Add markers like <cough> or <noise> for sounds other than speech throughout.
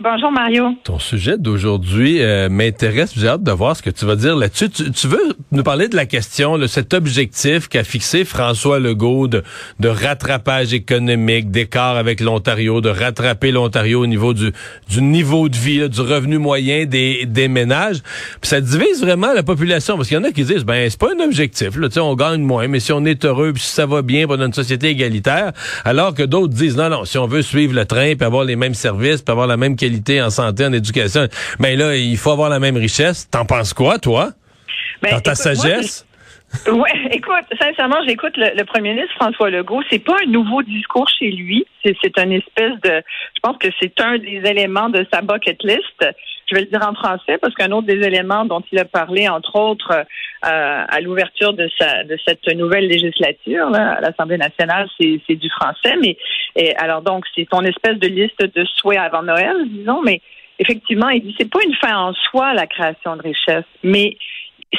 Bonjour Mario. Ton sujet d'aujourd'hui euh, m'intéresse. J'ai hâte de voir ce que tu vas dire là-dessus. Tu, tu veux nous parler de la question, de cet objectif qu'a fixé François Legault de, de rattrapage économique, d'écart avec l'Ontario, de rattraper l'Ontario au niveau du, du niveau de vie, là, du revenu moyen des, des ménages. Puis ça divise vraiment la population parce qu'il y en a qui disent ben c'est pas un objectif. Là, on gagne moins, mais si on est heureux, puis si ça va bien, a une société égalitaire, alors que d'autres disent non non, si on veut suivre le train, puis avoir les mêmes services, puis avoir la même qualité en santé, en éducation, ben là, il faut avoir la même richesse. T'en penses quoi, toi? Ben, Dans ta écoute, sagesse? Ouais, <laughs> écoute, sincèrement, j'écoute le, le premier ministre François Legault. C'est pas un nouveau discours chez lui. C'est, c'est une espèce de. Je pense que c'est un des éléments de sa bucket list. Je vais le dire en français parce qu'un autre des éléments dont il a parlé, entre autres, euh, à l'ouverture de, de cette nouvelle législature à l'Assemblée nationale, c'est, du français. Mais alors donc, c'est ton espèce de liste de souhaits avant Noël, disons. Mais effectivement, il dit c'est pas une fin en soi la création de richesse, mais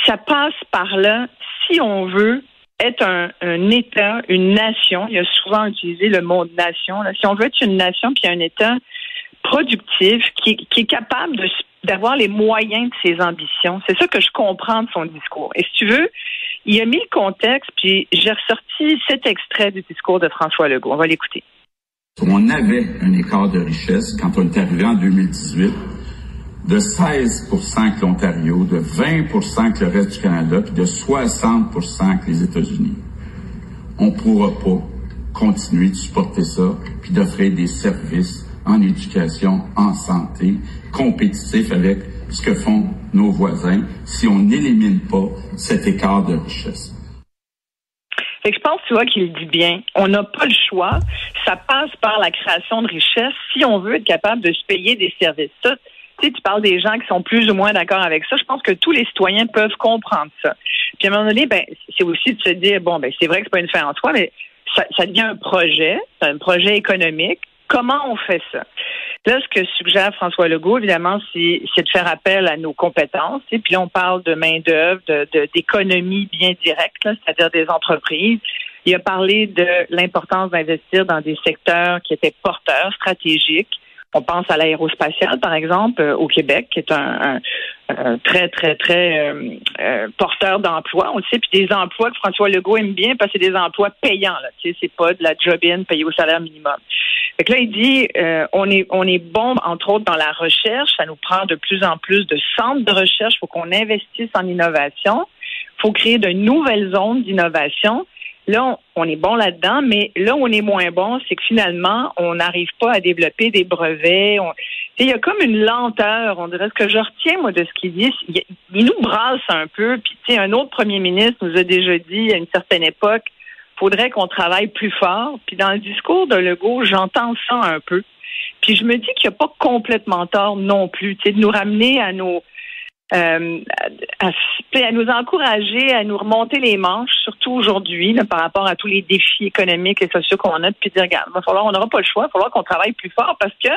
ça passe par là si on veut être un, État, une nation. Il a souvent utilisé le mot nation. Si on veut être une nation puis un État productif qui, est capable d'avoir les moyens de ses ambitions. C'est ça que je comprends de son discours. Et si tu veux, il a mis le contexte, puis j'ai ressorti cet extrait du discours de François Legault. On va l'écouter. On avait un écart de richesse quand on est arrivé en 2018 de 16% que l'Ontario, de 20% que le reste du Canada, puis de 60% que les États-Unis. On ne pourra pas continuer de supporter ça, puis d'offrir des services en éducation, en santé, compétitifs avec ce que font nos voisins si on n'élimine pas cet écart de richesse. Fait que je pense, tu vois, qu'il dit bien. On n'a pas le choix. Ça passe par la création de richesse si on veut être capable de se payer des services. Ça, tu tu parles des gens qui sont plus ou moins d'accord avec ça. Je pense que tous les citoyens peuvent comprendre ça. Puis à un moment donné, ben, c'est aussi de se dire, bon, ben, c'est vrai que c'est pas une fin en soi, mais ça, devient un projet, un projet économique. Comment on fait ça? Là, ce que suggère François Legault, évidemment, c'est de faire appel à nos compétences. Et puis là, on parle de main-d'œuvre, d'économie bien directe, c'est-à-dire des entreprises. Il a parlé de l'importance d'investir dans des secteurs qui étaient porteurs, stratégiques. On pense à l'aérospatiale, par exemple, euh, au Québec, qui est un, très, très, très euh, euh, porteur d'emplois. On sait, puis des emplois que François Legault aime bien parce que c'est des emplois payants. Là, c'est pas de la job-in payée au salaire minimum. Fait que là, il dit, on est on est bon, entre autres, dans la recherche. Ça nous prend de plus en plus de centres de recherche. Il faut qu'on investisse en innovation. Il faut créer de nouvelles zones d'innovation. Là, on, est bon là-dedans, mais là on est moins bon, c'est que finalement, on n'arrive pas à développer des brevets. On- Il y a comme une lenteur, on dirait. Ce que je retiens, moi, de ce qu'il dit, c'est- il, nous brasse un peu. Puis, tu sais, un autre premier ministre nous a déjà dit à une certaine époque, faudrait qu'on travaille plus fort. Puis dans le discours de Legault, j'entends ça un peu. Puis je me dis qu'il n'y a pas complètement tort non plus, de nous ramener à nos euh, à, nous encourager, à nous remonter les manches, surtout aujourd'hui, par rapport à tous les défis économiques et sociaux qu'on a, puis dire, regarde, va falloir, on n'aura pas le choix, il va falloir qu'on travaille plus fort parce que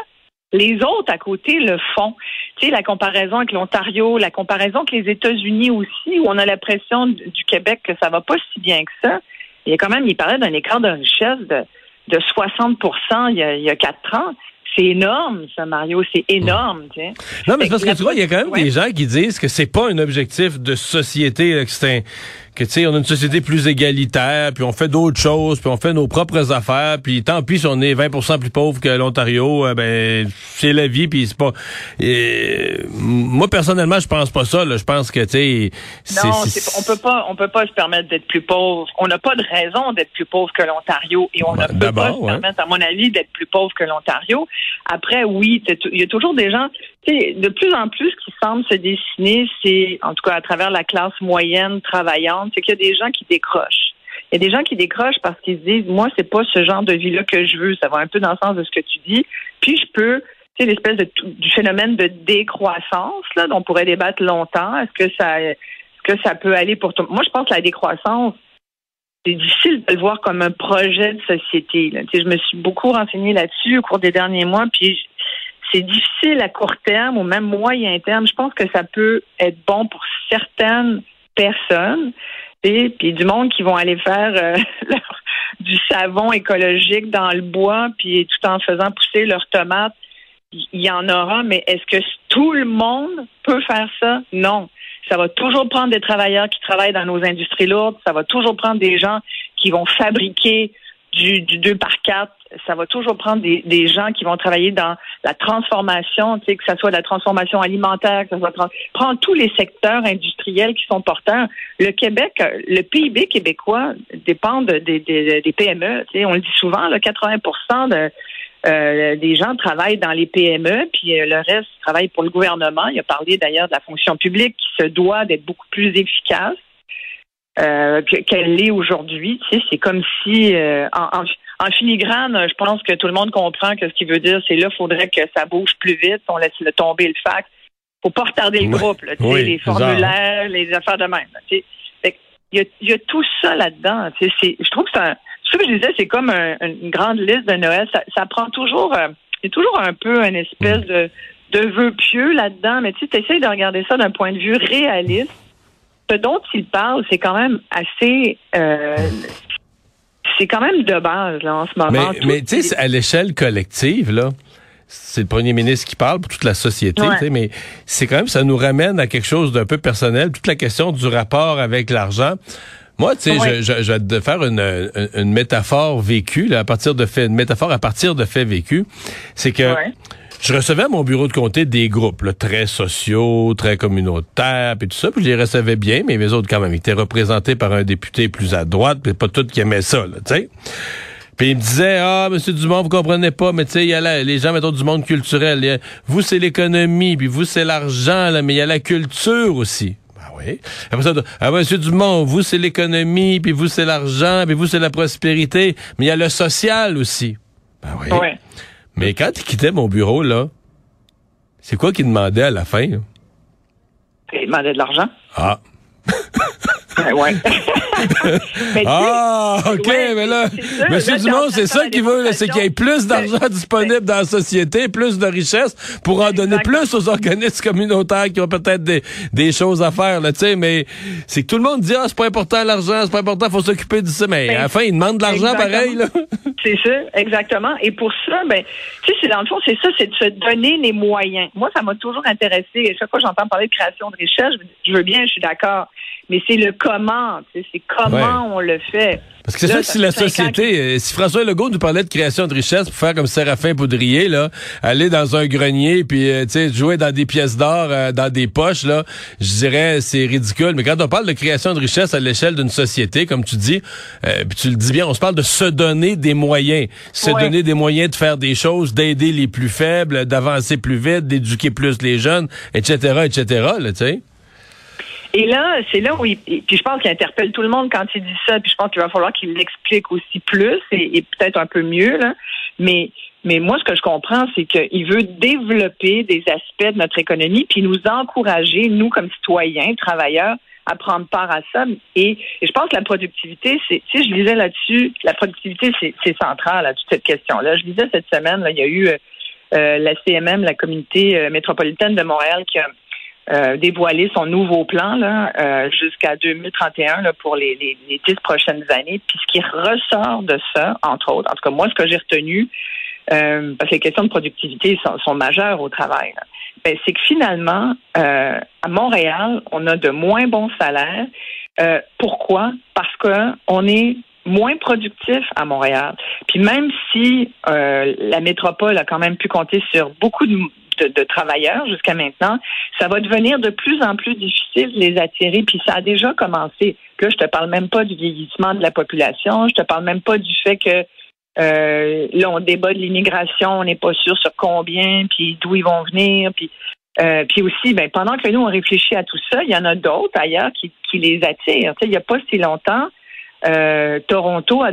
les autres à côté le font. Tu sais, la comparaison avec l'Ontario, la comparaison avec les États-Unis aussi, où on a l'impression du du Québec que ça va pas si bien que ça. Il y a quand même, il parlait d'un écart de richesse de, de 60 il y, a, il y a quatre ans. C'est énorme, ça, Mario. C'est énorme, tu sais. Non, mais parce que tu vois, il y a quand même ouais. des gens qui disent que c'est pas un objectif de société, là, que c'est un que tu sais, on a une société plus égalitaire, puis on fait d'autres choses, puis on fait nos propres affaires, puis tant pis si on est 20% plus pauvre que l'Ontario, euh, ben c'est la vie, puis c'est pas. Et, moi personnellement, je pense pas ça. Là. Je pense que tu sais, non, on peut pas, on peut pas se permettre d'être plus pauvre. On n'a pas de raison d'être plus pauvre que l'Ontario, et on ne peut pas se permettre, à mon avis, d'être plus pauvre que l'Ontario. Après, oui, il y a toujours des gens. De plus en plus, ce qui semble se dessiner, c'est, en tout cas à travers la classe moyenne travaillante, c'est qu'il y a des gens qui décrochent. Il y a des gens qui décrochent parce qu'ils se disent, moi, c'est pas ce genre de vie-là que je veux. Ça va un peu dans le sens de ce que tu dis. Puis je peux, tu sais, l'espèce de du phénomène de décroissance là, dont on pourrait débattre longtemps. Est-ce que ça, est-ce que ça peut aller pour tout Moi, je pense que la décroissance, c'est difficile de le voir comme un projet de société. Je me suis beaucoup renseignée là-dessus au cours des derniers mois, puis c'est difficile à court terme ou même moyen terme. Je pense que ça peut être bon pour certaines personnes, et puis du monde qui vont aller faire euh, <laughs> du savon écologique dans le bois, puis tout en faisant pousser leurs tomates. Il y en aura, mais est-ce que tout le monde peut faire ça? Non. Ça va toujours prendre des travailleurs qui travaillent dans nos industries lourdes. Ça va toujours prendre des gens qui vont fabriquer du, du 2 par 4 ça va toujours prendre des, des, gens qui vont travailler dans la transformation, tu sais, que ce soit la transformation alimentaire, que ça soit prendre tous les secteurs industriels qui sont porteurs. Le Québec, le PIB québécois dépend des, des, PME. Tu sais, on le dit souvent, là, 80 de, euh, des gens travaillent dans les PME, puis euh, le reste travaille pour le gouvernement. Il a parlé d'ailleurs de la fonction publique qui se doit d'être beaucoup plus efficace. Euh, qu'elle l'est aujourd'hui. Tu sais, c'est comme si en, en filigrane, je pense que tout le monde comprend que ce qu'il veut dire, c'est là, il faudrait que ça bouge plus vite, on laisse le tomber le fax. faut pas retarder le groupe, là, les formulaires, les affaires de même. il, y a, il y a tout ça là-dedans. Je trouve que c'est un, ce que je disais, c'est comme une grande liste de Noël. Ça, ça prend toujours, euh, il y a toujours un peu une espèce de, de vœu pieux là-dedans, mais tu essaies de regarder ça d'un point de vue réaliste. Ce dont il parle, c'est quand même assez euh, c'est quand même de base là, en ce moment. Mais, tu sais, à l'échelle collective, là, c'est le premier ministre qui parle pour toute la société, mais c'est quand même, ça nous ramène à quelque chose d'un peu personnel, toute la question du rapport avec l'argent. Moi, tu sais, je, je, vais te faire une, une, métaphore vécue, là, à partir de faits, une métaphore à partir de faits vécus. C'est que je recevais à mon bureau de comté des groupes très sociaux, très communautaires, puis tout ça, puis je les recevais bien, mais les autres quand même étaient représentés par un député plus à droite, puis pas tous qui aimaient ça, tu sais. Puis il me disait, ah, Monsieur Dumont, vous comprenez pas, mais tu sais, il y a les gens, mettons, du monde culturel. vous, c'est l'économie, puis vous, c'est l'argent, là, mais il y a la culture aussi. Ben oui. Ça, ah, Monsieur Dumont, vous, c'est l'économie, puis vous, c'est l'argent, puis vous, c'est la prospérité, mais il y a le social aussi. Ben oui. Mais quand il quittait mon bureau, là, c'est quoi qu'il demandait à la fin? Il demandait de l'argent. Ah. <laughs> <laughs> Ah, OK, mais là, Monsieur Dumont, c'est ça qu'il veut, c'est qu'il y ait plus d'argent <laughs> disponible dans la société, plus de richesse pour en donner plus aux organismes communautaires qui ont peut-être des, des choses à faire, là, tu sais, mais c'est que tout le monde dit, ah, c'est pas important l'argent, c'est pas important, faut s'occuper de ça, mais ben, à la fin, ils demandent de l'argent pareil, là. <laughs> C'est ça, exactement. Et pour ça, ben, tu sais, dans le fond, c'est ça, c'est de se donner les moyens. Moi, ça m'a toujours intéressé. Et chaque fois que j'entends parler de création de richesse, je veux bien, je suis d'accord mais c'est le comment, c'est comment on le fait. Parce que c'est ça que si la société, euh, si François Legault nous parlait de création de richesse pour faire comme Séraphin Poudrier, là, aller dans un grenier puis euh, tu sais jouer dans des pièces d'or, euh, dans des poches, là, je dirais c'est ridicule. Mais quand on parle de création de richesse à l'échelle d'une société, comme tu dis, puis tu le dis bien, on se parle de se donner des moyens, se donner des moyens de faire des choses, d'aider les plus faibles, d'avancer plus vite, d'éduquer plus les jeunes, etc., etc. Là, tu sais. Et là, c'est là où il, puis je pense qu'il interpelle tout le monde quand il dit ça, puis je pense qu'il va falloir qu'il l'explique aussi plus et, peut-être un peu mieux, là. Mais, mais moi, ce que je comprends, c'est qu'il veut développer des aspects de notre économie, puis nous encourager, nous, comme citoyens, travailleurs, à prendre part à ça. Et, je pense que la productivité, c'est, si je lisais là-dessus, la productivité, c'est, central à toute cette question-là. Je lisais cette semaine, là, il y a eu euh, la CMM, la communauté euh, métropolitaine de Montréal, qui a euh, dévoiler son nouveau plan là, euh, jusqu'à 2031 là, pour les, les, dix prochaines années. Puis ce qui ressort de ça, entre autres, en tout cas moi, ce que j'ai retenu, euh, parce que les questions de productivité sont, sont majeures au travail, ben, c'est que finalement, à Montréal, on a de moins bons salaires, Euh, pourquoi? Parce que on est moins productif à Montréal. Puis même si euh, la métropole a quand même pu compter sur beaucoup de, de, travailleurs jusqu'à maintenant, ça va devenir de plus en plus difficile de les attirer. Puis ça a déjà commencé. Là, je te parle même pas du vieillissement de la population. Je te parle même pas du fait que euh, là, on débat de l'immigration, on n'est pas sûr sur combien, puis d'où ils vont venir, puis euh, puis aussi, ben, pendant que nous, on réfléchit à tout ça, il y en a d'autres ailleurs qui, qui les attirent. Il n'y a pas si longtemps, euh, Toronto a,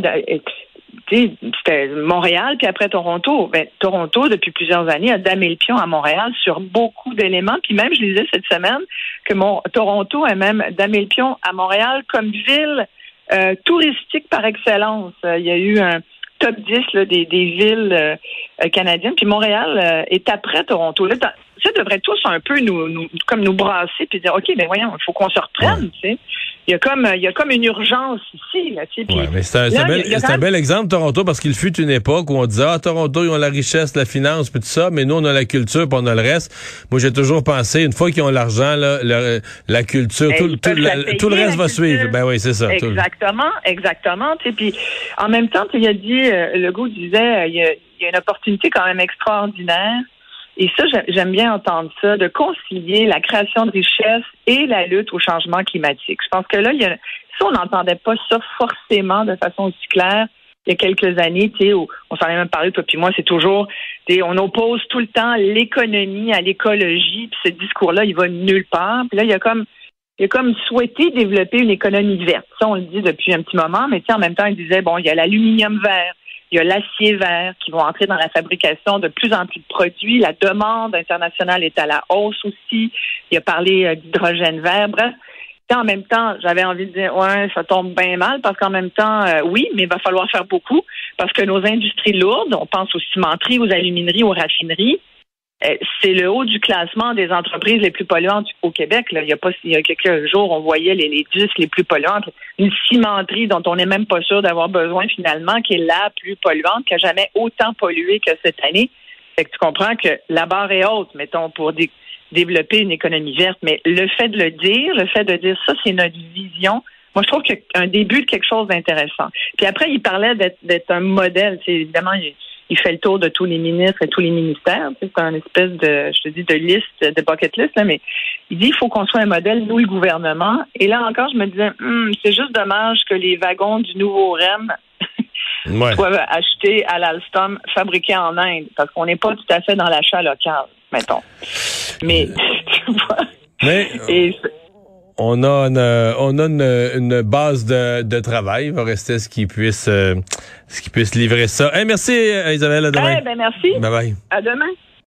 c'était Montréal, puis après Toronto. Ben, Toronto, depuis plusieurs années, a damé le pion à Montréal sur beaucoup d'éléments. Puis même, je disais cette semaine que mon, Toronto a même damé le pion à Montréal comme ville euh, touristique par excellence. Il y a eu un top 10 là, des, des villes euh, canadiennes, puis Montréal est après Toronto. Là, ça devrait tous un peu nous, nous comme nous brasser puis dire OK, mais ben voyons, il faut qu'on se reprenne, tu sais. Il y a comme il y a comme une urgence ici là, tu sais. Ouais, mais c'est un, bel, un bel exemple Toronto parce qu'il fut une époque où on disait ah Toronto ils ont la richesse, la finance puis tout ça, mais nous on a la culture, puis on a le reste. Moi j'ai toujours pensé une fois qu'ils ont l'argent là, la, culture, tout, tout, tout, le reste va suivre. Ben oui, c'est ça. Exactement, exactement, tu sais puis en même temps, tu a dit euh, le goût disait euh, il y, a, il y a une opportunité quand même extraordinaire et ça, j'aime bien entendre ça, de concilier la création de richesse et la lutte au changement climatique. Je pense que là, il y a, ça, on n'entendait pas ça forcément de façon aussi claire il y a quelques années, tu sais, on s'en est même parlé, toi puis moi, c'est toujours, on oppose tout le temps l'économie à l'écologie, puis ce discours-là, il va nulle part. Puis là, il y a comme, il a comme souhaité développer une économie verte. Ça, on le dit depuis un petit moment, mais en même temps, il disait, bon, il y a l'aluminium vert, il y a l'acier vert qui vont entrer dans la fabrication de plus en plus de produits. La demande internationale est à la hausse aussi. Il a parlé euh, d'hydrogène vert. Bref, en même temps, j'avais envie de dire, ouais, ça tombe bien mal parce qu'en même temps, euh, oui, mais il va falloir faire beaucoup parce que nos industries lourdes, on pense aux cimenteries, aux alumineries, aux raffineries, c'est le haut du classement des entreprises les plus polluantes au Québec. Il, y a pas, il y a quelques jours, on voyait les, les 10 les plus polluantes. Une cimenterie dont on n'est même pas sûr d'avoir besoin finalement, qui est la plus polluante, qui a jamais autant pollué que cette année. Fait que tu comprends que la barre est haute, mettons, pour développer une économie verte. Mais le fait de le dire, le fait de dire ça, c'est notre vision. Moi, je trouve qu'il y a un début de quelque chose d'intéressant. Puis après, il parlait d'être un modèle. C'est évidemment, il, fait le tour de tous les ministres et tous les ministères. C'est un espèce de, je te dis, de liste, de bucket list, mais il dit il faut qu'on soit un modèle, nous, le gouvernement. Et là encore, je me disais, hum, c'est juste dommage que les wagons du nouveau REM <laughs> soient achetés à l'Alstom, fabriqués en Inde, parce qu'on n'est pas tout à fait dans l'achat local, mettons. Mais, <laughs> tu vois. Mais, on a une, euh, on a une, base de, de, travail. Il va rester ce qui puisse, euh, ce qui puisse livrer ça. merci, Isabelle. À demain. Eh ben, merci. Bye bye. À demain.